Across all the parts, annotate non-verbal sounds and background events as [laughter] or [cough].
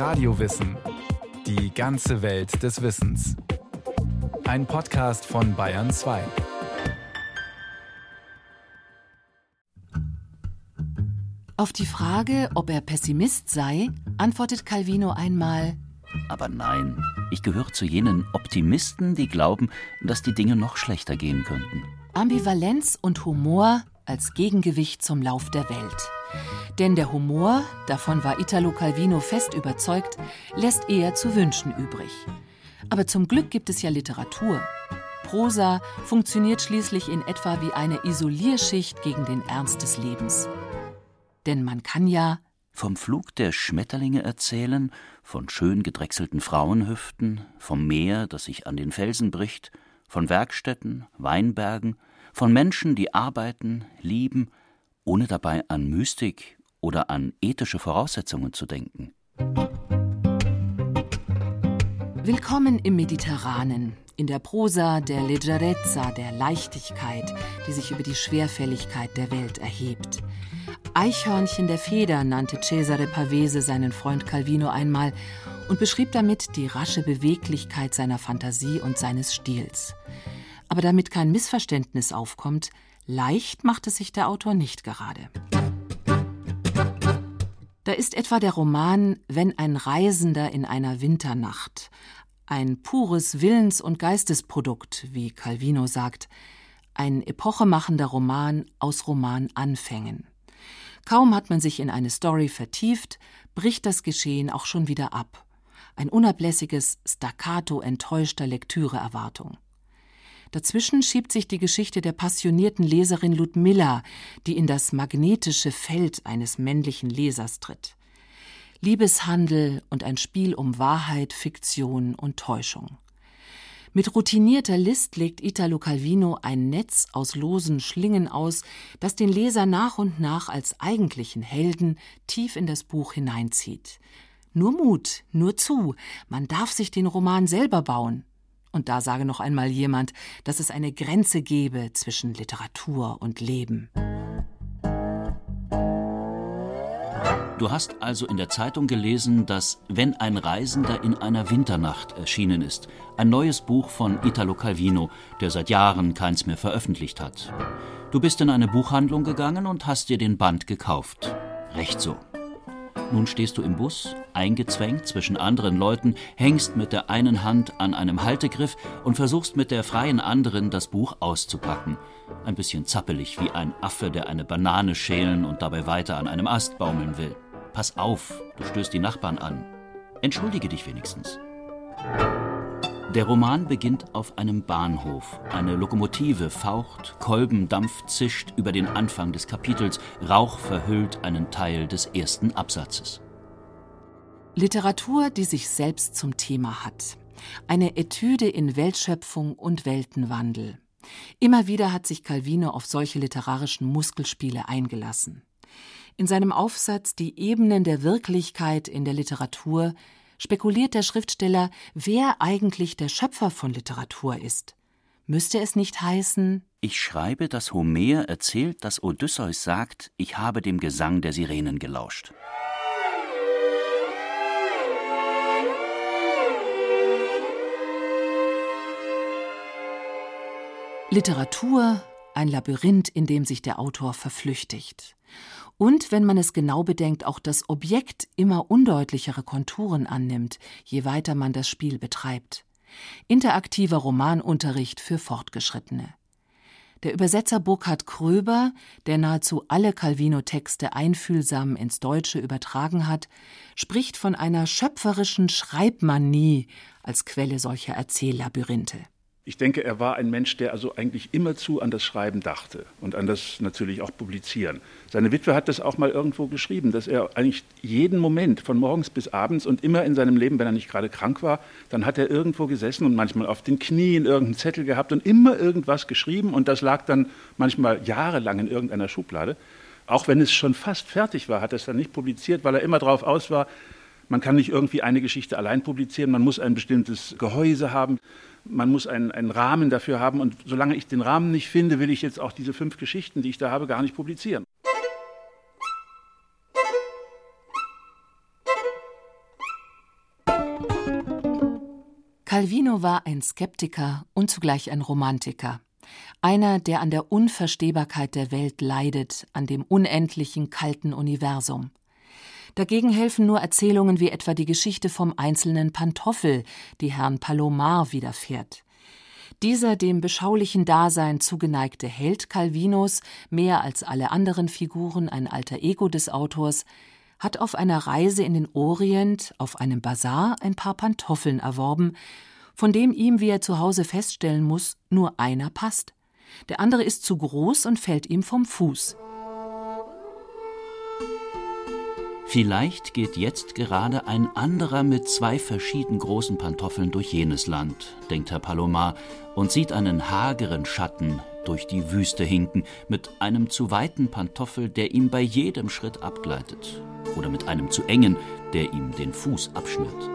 Radiowissen. Die ganze Welt des Wissens. Ein Podcast von Bayern 2. Auf die Frage, ob er Pessimist sei, antwortet Calvino einmal Aber nein, ich gehöre zu jenen Optimisten, die glauben, dass die Dinge noch schlechter gehen könnten. Ambivalenz und Humor als Gegengewicht zum Lauf der Welt. Denn der Humor, davon war Italo Calvino fest überzeugt, lässt eher zu wünschen übrig. Aber zum Glück gibt es ja Literatur. Prosa funktioniert schließlich in etwa wie eine Isolierschicht gegen den Ernst des Lebens. Denn man kann ja Vom Flug der Schmetterlinge erzählen, von schön gedrechselten Frauenhüften, vom Meer, das sich an den Felsen bricht, von Werkstätten, Weinbergen, von Menschen, die arbeiten, lieben, ohne dabei an Mystik oder an ethische Voraussetzungen zu denken. Willkommen im Mediterranen, in der Prosa der Leggerezza, der Leichtigkeit, die sich über die Schwerfälligkeit der Welt erhebt. Eichhörnchen der Feder nannte Cesare Pavese seinen Freund Calvino einmal und beschrieb damit die rasche Beweglichkeit seiner Fantasie und seines Stils. Aber damit kein Missverständnis aufkommt, leicht macht es sich der Autor nicht gerade. Da ist etwa der Roman Wenn ein Reisender in einer Winternacht, ein pures Willens- und Geistesprodukt, wie Calvino sagt, ein epochemachender Roman aus Romananfängen. Kaum hat man sich in eine Story vertieft, bricht das Geschehen auch schon wieder ab. Ein unablässiges Staccato enttäuschter Lektüreerwartung. Dazwischen schiebt sich die Geschichte der passionierten Leserin Ludmilla, die in das magnetische Feld eines männlichen Lesers tritt. Liebeshandel und ein Spiel um Wahrheit, Fiktion und Täuschung. Mit routinierter List legt Italo Calvino ein Netz aus losen Schlingen aus, das den Leser nach und nach als eigentlichen Helden tief in das Buch hineinzieht. Nur Mut, nur zu, man darf sich den Roman selber bauen. Und da sage noch einmal jemand, dass es eine Grenze gebe zwischen Literatur und Leben. Du hast also in der Zeitung gelesen, dass Wenn ein Reisender in einer Winternacht erschienen ist, ein neues Buch von Italo Calvino, der seit Jahren keins mehr veröffentlicht hat. Du bist in eine Buchhandlung gegangen und hast dir den Band gekauft. Recht so. Nun stehst du im Bus, eingezwängt zwischen anderen Leuten, hängst mit der einen Hand an einem Haltegriff und versuchst mit der freien anderen das Buch auszupacken. Ein bisschen zappelig wie ein Affe, der eine Banane schälen und dabei weiter an einem Ast baumeln will. Pass auf, du stößt die Nachbarn an. Entschuldige dich wenigstens. Der Roman beginnt auf einem Bahnhof. Eine Lokomotive faucht, Kolbendampf zischt über den Anfang des Kapitels, Rauch verhüllt einen Teil des ersten Absatzes. Literatur, die sich selbst zum Thema hat. Eine Etüde in Weltschöpfung und Weltenwandel. Immer wieder hat sich Calvino auf solche literarischen Muskelspiele eingelassen. In seinem Aufsatz Die Ebenen der Wirklichkeit in der Literatur spekuliert der Schriftsteller, wer eigentlich der Schöpfer von Literatur ist. Müsste es nicht heißen, Ich schreibe, dass Homer erzählt, dass Odysseus sagt, ich habe dem Gesang der Sirenen gelauscht. Literatur ein Labyrinth, in dem sich der Autor verflüchtigt. Und wenn man es genau bedenkt, auch das Objekt immer undeutlichere Konturen annimmt, je weiter man das Spiel betreibt. Interaktiver Romanunterricht für Fortgeschrittene. Der Übersetzer Burkhard Kröber, der nahezu alle Calvino-Texte einfühlsam ins Deutsche übertragen hat, spricht von einer schöpferischen Schreibmanie als Quelle solcher Erzähllabyrinthe. Ich denke, er war ein Mensch, der also eigentlich immerzu an das Schreiben dachte und an das natürlich auch Publizieren. Seine Witwe hat das auch mal irgendwo geschrieben, dass er eigentlich jeden Moment von morgens bis abends und immer in seinem Leben, wenn er nicht gerade krank war, dann hat er irgendwo gesessen und manchmal auf den Knien irgendeinen Zettel gehabt und immer irgendwas geschrieben und das lag dann manchmal jahrelang in irgendeiner Schublade. Auch wenn es schon fast fertig war, hat er es dann nicht publiziert, weil er immer darauf aus war, man kann nicht irgendwie eine Geschichte allein publizieren, man muss ein bestimmtes Gehäuse haben, man muss einen, einen, Rahmen dafür haben. Und solange ich den Rahmen nicht finde, will ich jetzt auch diese fünf Geschichten, die ich da habe, gar nicht publizieren. Calvino war ein Skeptiker und zugleich ein Romantiker. Einer, der an der Unverstehbarkeit der Welt leidet, an dem unendlichen kalten Universum. Dagegen helfen nur Erzählungen wie etwa die Geschichte vom einzelnen Pantoffel, die Herrn Palomar widerfährt. Dieser dem beschaulichen Dasein zugeneigte Held Calvinos, mehr als alle anderen Figuren ein alter Ego des Autors, hat auf einer Reise in den Orient auf einem Bazar ein paar Pantoffeln erworben, von dem ihm, wie er zu Hause feststellen muss, nur einer passt. Der andere ist zu groß und fällt ihm vom Fuß. Vielleicht geht jetzt gerade ein anderer mit zwei verschieden großen Pantoffeln durch jenes Land, denkt Herr Palomar, und sieht einen hageren Schatten durch die Wüste hinken, mit einem zu weiten Pantoffel, der ihm bei jedem Schritt abgleitet, oder mit einem zu engen, der ihm den Fuß abschnürt.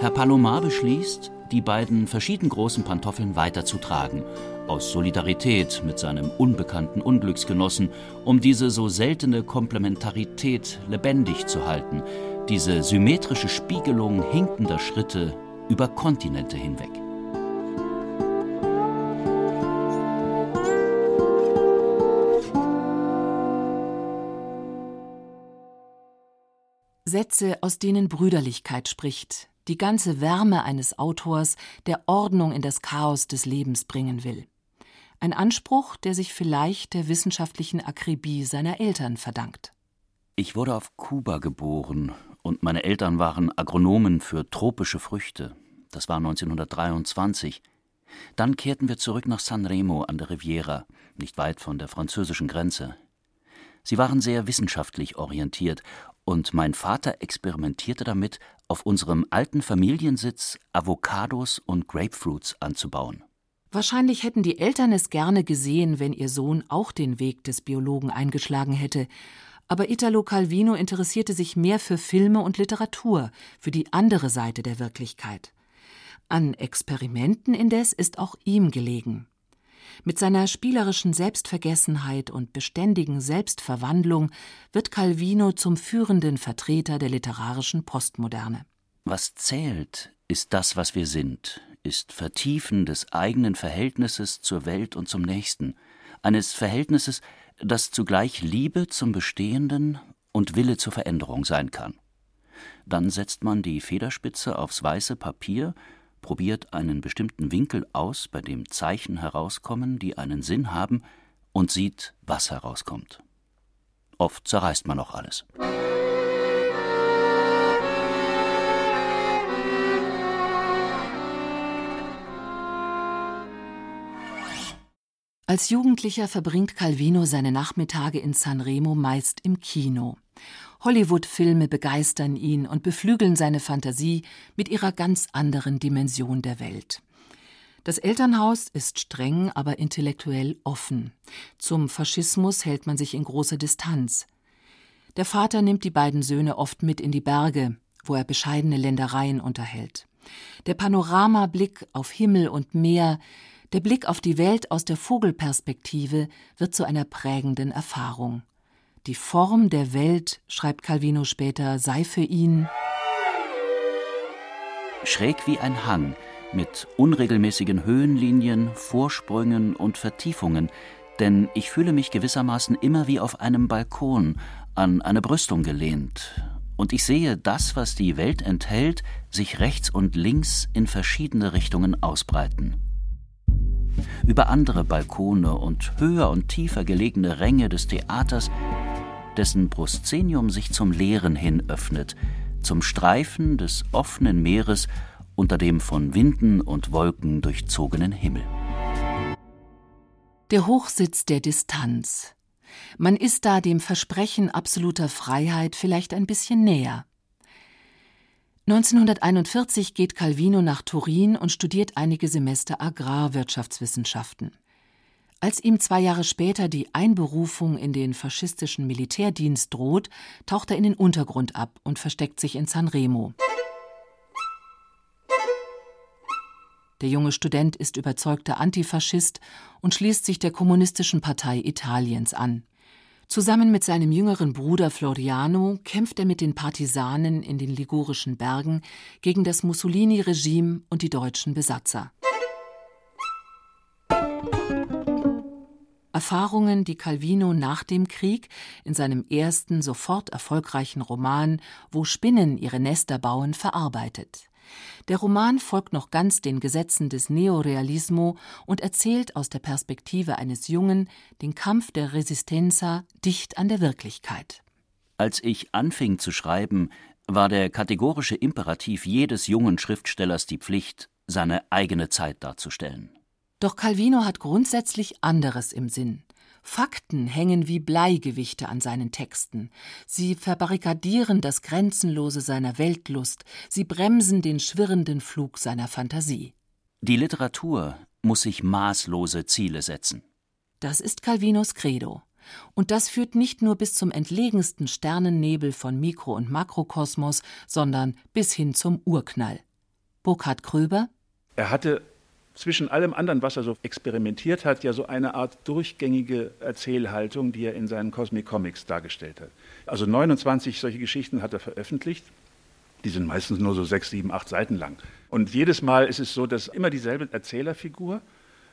Herr Palomar beschließt, die beiden verschieden großen Pantoffeln weiterzutragen, aus Solidarität mit seinem unbekannten Unglücksgenossen, um diese so seltene Komplementarität lebendig zu halten, diese symmetrische Spiegelung hinkender Schritte über Kontinente hinweg. Sätze, aus denen Brüderlichkeit spricht, die ganze Wärme eines Autors, der Ordnung in das Chaos des Lebens bringen will. Ein Anspruch, der sich vielleicht der wissenschaftlichen Akribie seiner Eltern verdankt. Ich wurde auf Kuba geboren und meine Eltern waren Agronomen für tropische Früchte. Das war 1923. Dann kehrten wir zurück nach Sanremo an der Riviera, nicht weit von der französischen Grenze. Sie waren sehr wissenschaftlich orientiert und mein Vater experimentierte damit, auf unserem alten Familiensitz Avocados und Grapefruits anzubauen. Wahrscheinlich hätten die Eltern es gerne gesehen, wenn ihr Sohn auch den Weg des Biologen eingeschlagen hätte. Aber Italo Calvino interessierte sich mehr für Filme und Literatur, für die andere Seite der Wirklichkeit. An Experimenten indes ist auch ihm gelegen. Mit seiner spielerischen Selbstvergessenheit und beständigen Selbstverwandlung wird Calvino zum führenden Vertreter der literarischen Postmoderne. Was zählt, ist das, was wir sind, ist Vertiefen des eigenen Verhältnisses zur Welt und zum Nächsten, eines Verhältnisses, das zugleich Liebe zum Bestehenden und Wille zur Veränderung sein kann. Dann setzt man die Federspitze aufs weiße Papier probiert einen bestimmten Winkel aus, bei dem Zeichen herauskommen, die einen Sinn haben, und sieht, was herauskommt. Oft zerreißt man auch alles. Als Jugendlicher verbringt Calvino seine Nachmittage in Sanremo meist im Kino. Hollywood-Filme begeistern ihn und beflügeln seine Fantasie mit ihrer ganz anderen Dimension der Welt. Das Elternhaus ist streng, aber intellektuell offen. Zum Faschismus hält man sich in großer Distanz. Der Vater nimmt die beiden Söhne oft mit in die Berge, wo er bescheidene Ländereien unterhält. Der Panoramablick auf Himmel und Meer, der Blick auf die Welt aus der Vogelperspektive wird zu einer prägenden Erfahrung. Die Form der Welt, schreibt Calvino später, sei für ihn schräg wie ein Hang, mit unregelmäßigen Höhenlinien, Vorsprüngen und Vertiefungen, denn ich fühle mich gewissermaßen immer wie auf einem Balkon an eine Brüstung gelehnt, und ich sehe das, was die Welt enthält, sich rechts und links in verschiedene Richtungen ausbreiten. Über andere Balkone und höher und tiefer gelegene Ränge des Theaters dessen Proszenium sich zum Leeren hin öffnet, zum Streifen des offenen Meeres unter dem von Winden und Wolken durchzogenen Himmel. Der Hochsitz der Distanz. Man ist da dem Versprechen absoluter Freiheit vielleicht ein bisschen näher. 1941 geht Calvino nach Turin und studiert einige Semester Agrarwirtschaftswissenschaften. Als ihm zwei Jahre später die Einberufung in den faschistischen Militärdienst droht, taucht er in den Untergrund ab und versteckt sich in Sanremo. Der junge Student ist überzeugter Antifaschist und schließt sich der Kommunistischen Partei Italiens an. Zusammen mit seinem jüngeren Bruder Floriano kämpft er mit den Partisanen in den ligurischen Bergen gegen das Mussolini-Regime und die deutschen Besatzer. Erfahrungen, die Calvino nach dem Krieg in seinem ersten sofort erfolgreichen Roman Wo Spinnen ihre Nester bauen verarbeitet. Der Roman folgt noch ganz den Gesetzen des Neorealismo und erzählt aus der Perspektive eines Jungen den Kampf der Resistenza dicht an der Wirklichkeit. Als ich anfing zu schreiben, war der kategorische Imperativ jedes jungen Schriftstellers die Pflicht, seine eigene Zeit darzustellen. Doch Calvino hat grundsätzlich anderes im Sinn. Fakten hängen wie Bleigewichte an seinen Texten. Sie verbarrikadieren das Grenzenlose seiner Weltlust, sie bremsen den schwirrenden Flug seiner Fantasie. Die Literatur muss sich maßlose Ziele setzen. Das ist Calvinos Credo. Und das führt nicht nur bis zum entlegensten Sternennebel von Mikro- und Makrokosmos, sondern bis hin zum Urknall. Burkhard Kröber Er hatte zwischen allem anderen, was er so experimentiert hat, ja so eine Art durchgängige Erzählhaltung, die er in seinen Cosmic Comics dargestellt hat. Also 29 solche Geschichten hat er veröffentlicht. Die sind meistens nur so sechs, sieben, acht Seiten lang. Und jedes Mal ist es so, dass immer dieselbe Erzählerfigur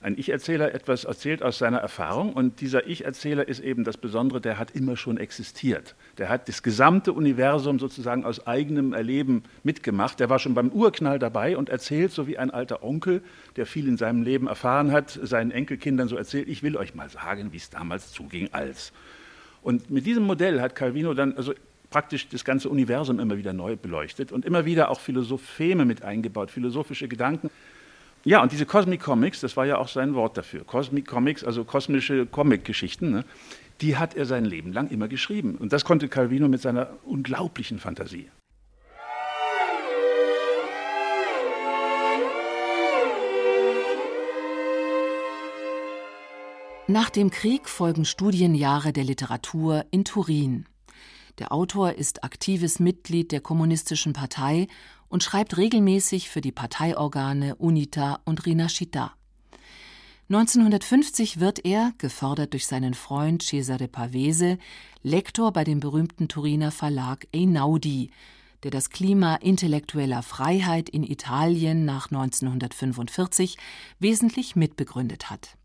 ein Ich-Erzähler etwas erzählt aus seiner Erfahrung und dieser Ich-Erzähler ist eben das Besondere, der hat immer schon existiert. Der hat das gesamte Universum sozusagen aus eigenem Erleben mitgemacht. Der war schon beim Urknall dabei und erzählt so wie ein alter Onkel, der viel in seinem Leben erfahren hat, seinen Enkelkindern so erzählt, ich will euch mal sagen, wie es damals zuging als. Und mit diesem Modell hat Calvino dann also praktisch das ganze Universum immer wieder neu beleuchtet und immer wieder auch Philosopheme mit eingebaut, philosophische Gedanken. Ja, und diese Cosmic Comics, das war ja auch sein Wort dafür. Cosmic Comics, also kosmische Comic-Geschichten, ne, die hat er sein Leben lang immer geschrieben. Und das konnte Calvino mit seiner unglaublichen Fantasie. Nach dem Krieg folgen Studienjahre der Literatur in Turin. Der Autor ist aktives Mitglied der Kommunistischen Partei und schreibt regelmäßig für die Parteiorgane UNITA und Rinascita. 1950 wird er, gefördert durch seinen Freund Cesare Pavese, Lektor bei dem berühmten Turiner Verlag Einaudi, der das Klima intellektueller Freiheit in Italien nach 1945 wesentlich mitbegründet hat.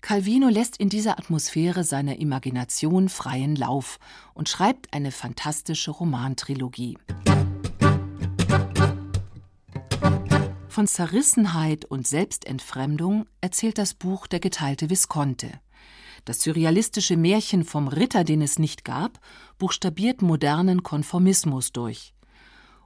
Calvino lässt in dieser Atmosphäre seiner Imagination freien Lauf und schreibt eine fantastische Romantrilogie. Von Zerrissenheit und Selbstentfremdung erzählt das Buch Der geteilte Visconte. Das surrealistische Märchen vom Ritter, den es nicht gab, buchstabiert modernen Konformismus durch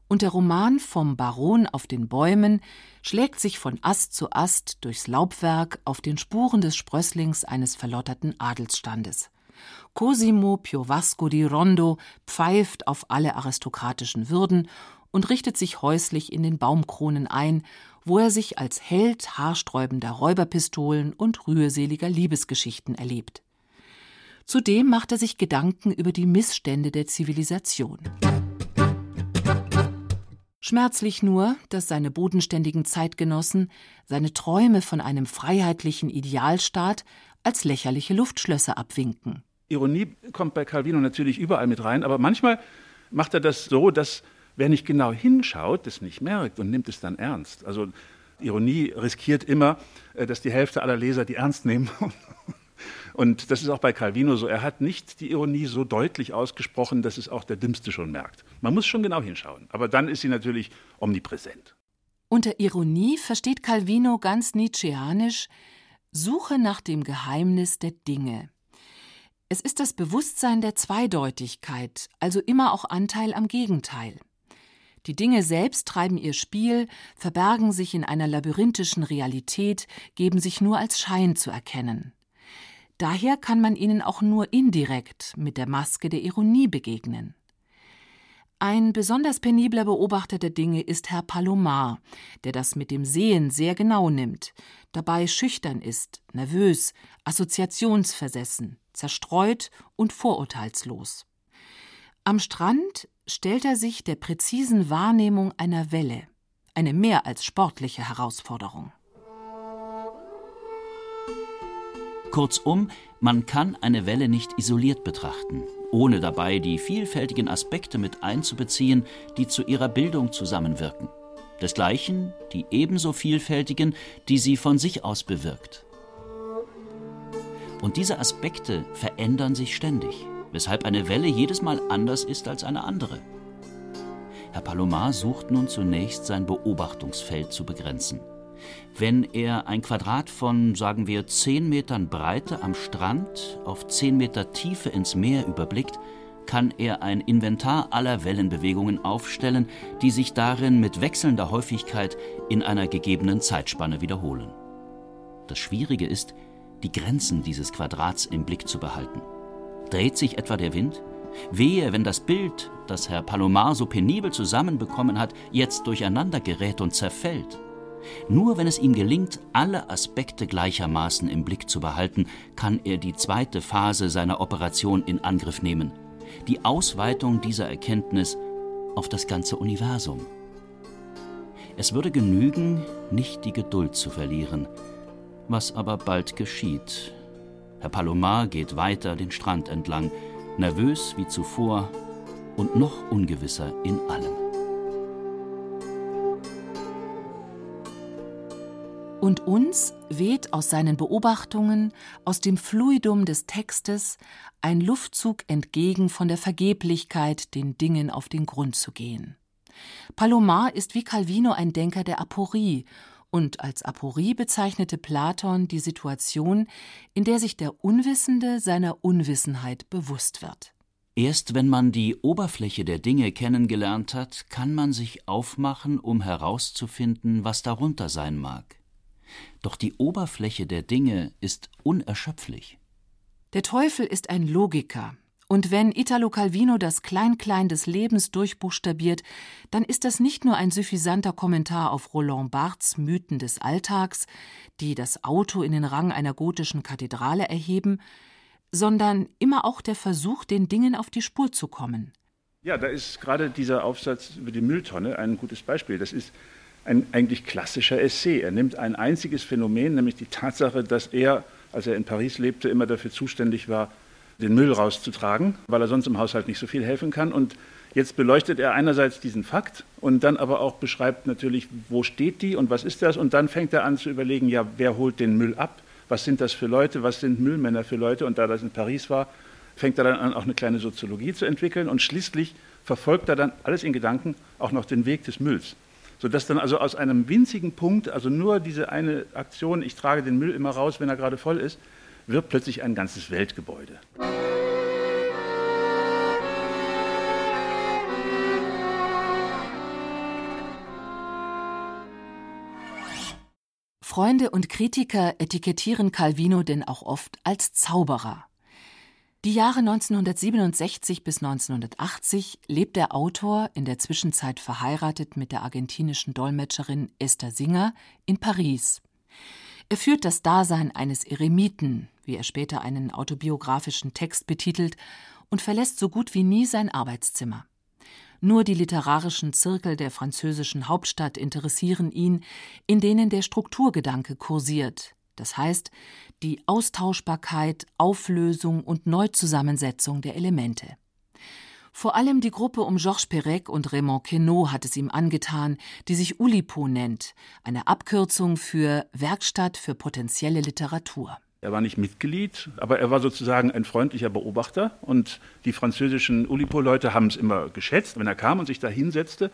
und der Roman Vom Baron auf den Bäumen schlägt sich von Ast zu Ast durchs Laubwerk auf den Spuren des Sprösslings eines verlotterten Adelsstandes. Cosimo Piovasco di Rondo pfeift auf alle aristokratischen Würden und richtet sich häuslich in den Baumkronen ein, wo er sich als Held haarsträubender Räuberpistolen und rührseliger Liebesgeschichten erlebt. Zudem macht er sich Gedanken über die Missstände der Zivilisation. Schmerzlich nur, dass seine bodenständigen Zeitgenossen seine Träume von einem freiheitlichen Idealstaat als lächerliche Luftschlösser abwinken. Ironie kommt bei Calvino natürlich überall mit rein, aber manchmal macht er das so, dass wer nicht genau hinschaut, das nicht merkt und nimmt es dann ernst. Also Ironie riskiert immer, äh, dass die Hälfte aller Leser die ernst nehmen [laughs] Und das ist auch bei Calvino so. Er hat nicht die Ironie so deutlich ausgesprochen, dass es auch der Dümmste schon merkt. Man muss schon genau hinschauen. Aber dann ist sie natürlich omnipräsent. Unter Ironie versteht Calvino ganz nietzscheanisch Suche nach dem Geheimnis der Dinge. Es ist das Bewusstsein der Zweideutigkeit, also immer auch Anteil am Gegenteil. Die Dinge selbst treiben ihr Spiel, verbergen sich in einer labyrinthischen Realität, geben sich nur als Schein zu erkennen. Daher kann man ihnen auch nur indirekt mit der Maske der Ironie begegnen. Ein besonders penibler Beobachter der Dinge ist Herr Palomar, der das mit dem Sehen sehr genau nimmt, dabei schüchtern ist, nervös, assoziationsversessen, zerstreut und vorurteilslos. Am Strand stellt er sich der präzisen Wahrnehmung einer Welle, eine mehr als sportliche Herausforderung. Kurzum, man kann eine Welle nicht isoliert betrachten, ohne dabei die vielfältigen Aspekte mit einzubeziehen, die zu ihrer Bildung zusammenwirken. Desgleichen die ebenso vielfältigen, die sie von sich aus bewirkt. Und diese Aspekte verändern sich ständig, weshalb eine Welle jedes Mal anders ist als eine andere. Herr Palomar sucht nun zunächst sein Beobachtungsfeld zu begrenzen. Wenn er ein Quadrat von, sagen wir, 10 Metern Breite am Strand auf 10 Meter Tiefe ins Meer überblickt, kann er ein Inventar aller Wellenbewegungen aufstellen, die sich darin mit wechselnder Häufigkeit in einer gegebenen Zeitspanne wiederholen. Das Schwierige ist, die Grenzen dieses Quadrats im Blick zu behalten. Dreht sich etwa der Wind? Wehe, wenn das Bild, das Herr Palomar so penibel zusammenbekommen hat, jetzt durcheinander gerät und zerfällt. Nur wenn es ihm gelingt, alle Aspekte gleichermaßen im Blick zu behalten, kann er die zweite Phase seiner Operation in Angriff nehmen. Die Ausweitung dieser Erkenntnis auf das ganze Universum. Es würde genügen, nicht die Geduld zu verlieren, was aber bald geschieht. Herr Palomar geht weiter den Strand entlang, nervös wie zuvor und noch ungewisser in allem. Und uns weht aus seinen Beobachtungen, aus dem Fluidum des Textes, ein Luftzug entgegen von der Vergeblichkeit, den Dingen auf den Grund zu gehen. Palomar ist wie Calvino ein Denker der Aporie und als Aporie bezeichnete Platon die Situation, in der sich der Unwissende seiner Unwissenheit bewusst wird. Erst wenn man die Oberfläche der Dinge kennengelernt hat, kann man sich aufmachen, um herauszufinden, was darunter sein mag. Doch die Oberfläche der Dinge ist unerschöpflich. Der Teufel ist ein Logiker, und wenn Italo Calvino das Klein-Klein des Lebens durchbuchstabiert, dann ist das nicht nur ein suffisanter Kommentar auf Roland Barths Mythen des Alltags, die das Auto in den Rang einer gotischen Kathedrale erheben, sondern immer auch der Versuch, den Dingen auf die Spur zu kommen. Ja, da ist gerade dieser Aufsatz über die Mülltonne ein gutes Beispiel. Das ist ein eigentlich klassischer Essay. Er nimmt ein einziges Phänomen, nämlich die Tatsache, dass er, als er in Paris lebte, immer dafür zuständig war, den Müll rauszutragen, weil er sonst im Haushalt nicht so viel helfen kann. Und jetzt beleuchtet er einerseits diesen Fakt und dann aber auch beschreibt natürlich, wo steht die und was ist das. Und dann fängt er an zu überlegen, ja, wer holt den Müll ab? Was sind das für Leute? Was sind Müllmänner für Leute? Und da das in Paris war, fängt er dann an, auch eine kleine Soziologie zu entwickeln. Und schließlich verfolgt er dann alles in Gedanken auch noch den Weg des Mülls. Sodass dann also aus einem winzigen Punkt, also nur diese eine Aktion, ich trage den Müll immer raus, wenn er gerade voll ist, wird plötzlich ein ganzes Weltgebäude. Freunde und Kritiker etikettieren Calvino denn auch oft als Zauberer. Die Jahre 1967 bis 1980 lebt der Autor, in der Zwischenzeit verheiratet mit der argentinischen Dolmetscherin Esther Singer, in Paris. Er führt das Dasein eines Eremiten, wie er später einen autobiografischen Text betitelt, und verlässt so gut wie nie sein Arbeitszimmer. Nur die literarischen Zirkel der französischen Hauptstadt interessieren ihn, in denen der Strukturgedanke kursiert, das heißt die Austauschbarkeit, Auflösung und Neuzusammensetzung der Elemente. Vor allem die Gruppe um Georges Perec und Raymond Queneau hat es ihm angetan, die sich Ulipo nennt, eine Abkürzung für Werkstatt für potenzielle Literatur. Er war nicht Mitglied, aber er war sozusagen ein freundlicher Beobachter. Und die französischen Ulipo-Leute haben es immer geschätzt, wenn er kam und sich da hinsetzte.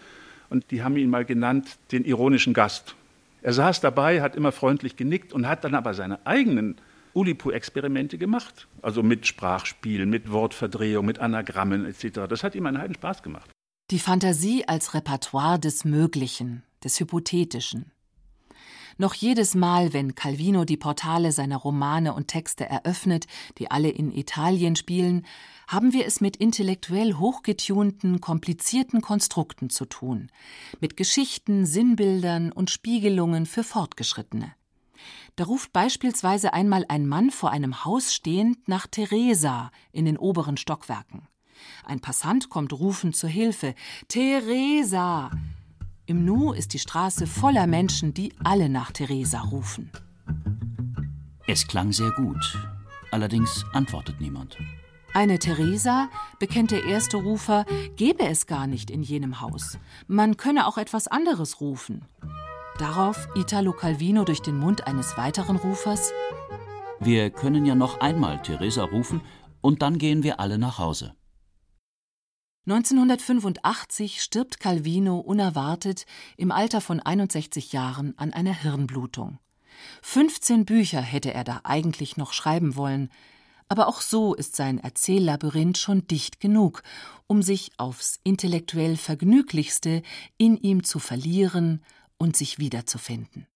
Und die haben ihn mal genannt, den ironischen Gast. Er saß dabei, hat immer freundlich genickt und hat dann aber seine eigenen Ulipo-Experimente gemacht. Also mit Sprachspielen, mit Wortverdrehung, mit Anagrammen etc. Das hat ihm einen heiden Spaß gemacht. Die Fantasie als Repertoire des Möglichen, des Hypothetischen. Noch jedes Mal, wenn Calvino die Portale seiner Romane und Texte eröffnet, die alle in Italien spielen, haben wir es mit intellektuell hochgetunten, komplizierten Konstrukten zu tun, mit Geschichten, Sinnbildern und Spiegelungen für Fortgeschrittene. Da ruft beispielsweise einmal ein Mann vor einem Haus stehend nach Theresa in den oberen Stockwerken. Ein Passant kommt rufend zur Hilfe. Theresa! Im Nu ist die Straße voller Menschen, die alle nach Theresa rufen. Es klang sehr gut. Allerdings antwortet niemand. Eine Theresa, bekennt der erste Rufer, gebe es gar nicht in jenem Haus. Man könne auch etwas anderes rufen. Darauf Italo Calvino durch den Mund eines weiteren Rufers: Wir können ja noch einmal Theresa rufen und dann gehen wir alle nach Hause. 1985 stirbt Calvino unerwartet im Alter von 61 Jahren an einer Hirnblutung. 15 Bücher hätte er da eigentlich noch schreiben wollen, aber auch so ist sein Erzähllabyrinth schon dicht genug, um sich aufs intellektuell Vergnüglichste in ihm zu verlieren und sich wiederzufinden.